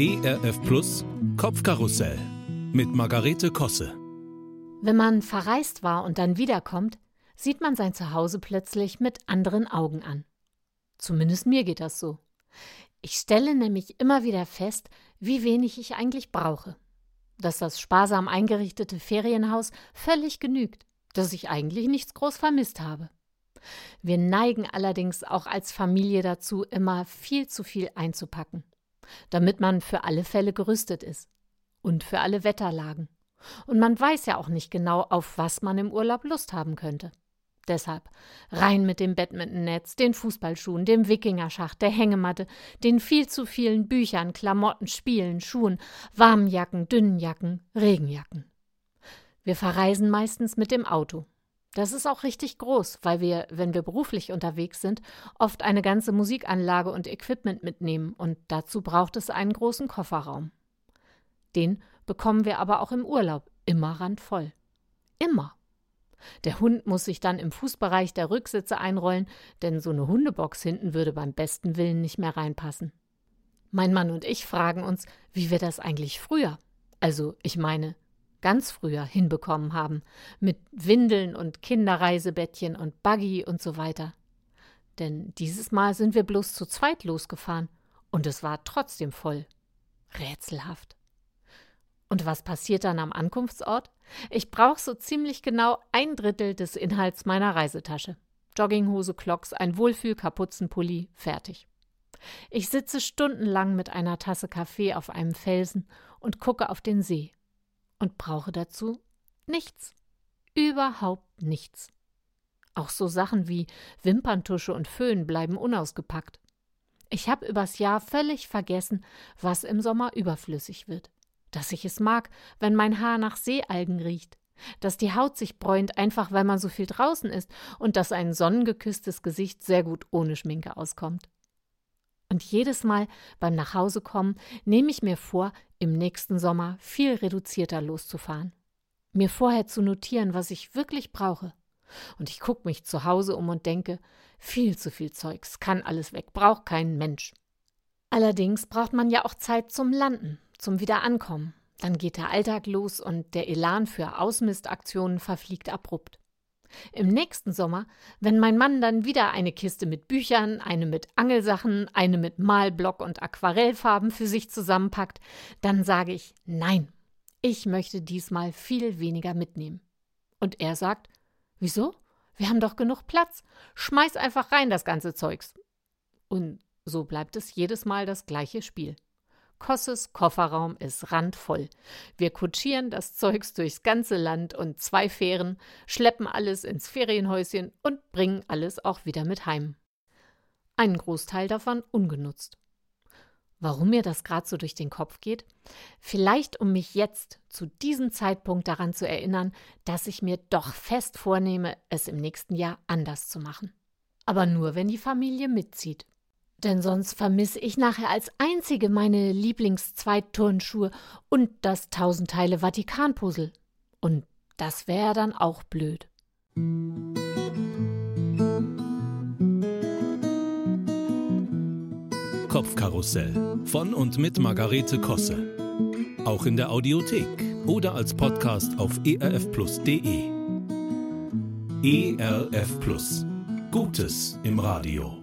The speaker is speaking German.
ERF Plus Kopfkarussell mit Margarete Kosse. Wenn man verreist war und dann wiederkommt, sieht man sein Zuhause plötzlich mit anderen Augen an. Zumindest mir geht das so. Ich stelle nämlich immer wieder fest, wie wenig ich eigentlich brauche. Dass das sparsam eingerichtete Ferienhaus völlig genügt, dass ich eigentlich nichts groß vermisst habe. Wir neigen allerdings auch als Familie dazu, immer viel zu viel einzupacken damit man für alle Fälle gerüstet ist und für alle Wetterlagen. Und man weiß ja auch nicht genau, auf was man im Urlaub Lust haben könnte. Deshalb rein mit dem Badmintonnetz, den Fußballschuhen, dem Wikingerschacht, der Hängematte, den viel zu vielen Büchern, Klamotten, Spielen, Schuhen, warmen Jacken, dünnen Jacken, Regenjacken. Wir verreisen meistens mit dem Auto. Das ist auch richtig groß, weil wir, wenn wir beruflich unterwegs sind, oft eine ganze Musikanlage und Equipment mitnehmen und dazu braucht es einen großen Kofferraum. Den bekommen wir aber auch im Urlaub immer randvoll. Immer. Der Hund muss sich dann im Fußbereich der Rücksitze einrollen, denn so eine Hundebox hinten würde beim besten Willen nicht mehr reinpassen. Mein Mann und ich fragen uns, wie wir das eigentlich früher, also ich meine ganz früher hinbekommen haben, mit Windeln und Kinderreisebettchen und Buggy und so weiter. Denn dieses Mal sind wir bloß zu zweit losgefahren und es war trotzdem voll. Rätselhaft. Und was passiert dann am Ankunftsort? Ich brauche so ziemlich genau ein Drittel des Inhalts meiner Reisetasche. Jogginghose, Clocks, ein Wohlfühl-Kapuzenpulli, fertig. Ich sitze stundenlang mit einer Tasse Kaffee auf einem Felsen und gucke auf den See und brauche dazu nichts. Überhaupt nichts. Auch so Sachen wie Wimperntusche und Föhn bleiben unausgepackt. Ich habe übers Jahr völlig vergessen, was im Sommer überflüssig wird. Dass ich es mag, wenn mein Haar nach Seealgen riecht. Dass die Haut sich bräunt, einfach weil man so viel draußen ist. Und dass ein sonnengeküsstes Gesicht sehr gut ohne Schminke auskommt. Und jedes Mal beim Nachhausekommen nehme ich mir vor, im nächsten Sommer viel reduzierter loszufahren. Mir vorher zu notieren, was ich wirklich brauche. Und ich gucke mich zu Hause um und denke, viel zu viel Zeugs, kann alles weg, braucht kein Mensch. Allerdings braucht man ja auch Zeit zum Landen, zum Wiederankommen. Dann geht der Alltag los und der Elan für Ausmistaktionen verfliegt abrupt. Im nächsten Sommer, wenn mein Mann dann wieder eine Kiste mit Büchern, eine mit Angelsachen, eine mit Malblock und Aquarellfarben für sich zusammenpackt, dann sage ich Nein, ich möchte diesmal viel weniger mitnehmen. Und er sagt Wieso? Wir haben doch genug Platz. Schmeiß einfach rein das ganze Zeugs. Und so bleibt es jedes Mal das gleiche Spiel. Kosses Kofferraum ist randvoll. Wir kutschieren das Zeugs durchs ganze Land und zwei Fähren, schleppen alles ins Ferienhäuschen und bringen alles auch wieder mit heim. Einen Großteil davon ungenutzt. Warum mir das gerade so durch den Kopf geht? Vielleicht, um mich jetzt zu diesem Zeitpunkt daran zu erinnern, dass ich mir doch fest vornehme, es im nächsten Jahr anders zu machen. Aber nur, wenn die Familie mitzieht. Denn sonst vermisse ich nachher als einzige meine Lieblings-Zweitturnschuhe und das Tausendteile Vatikan-Puzzle. Und das wäre dann auch blöd. Kopfkarussell von und mit Margarete Kosse. Auch in der Audiothek oder als Podcast auf erfplus.de. ERF Plus. Gutes im Radio.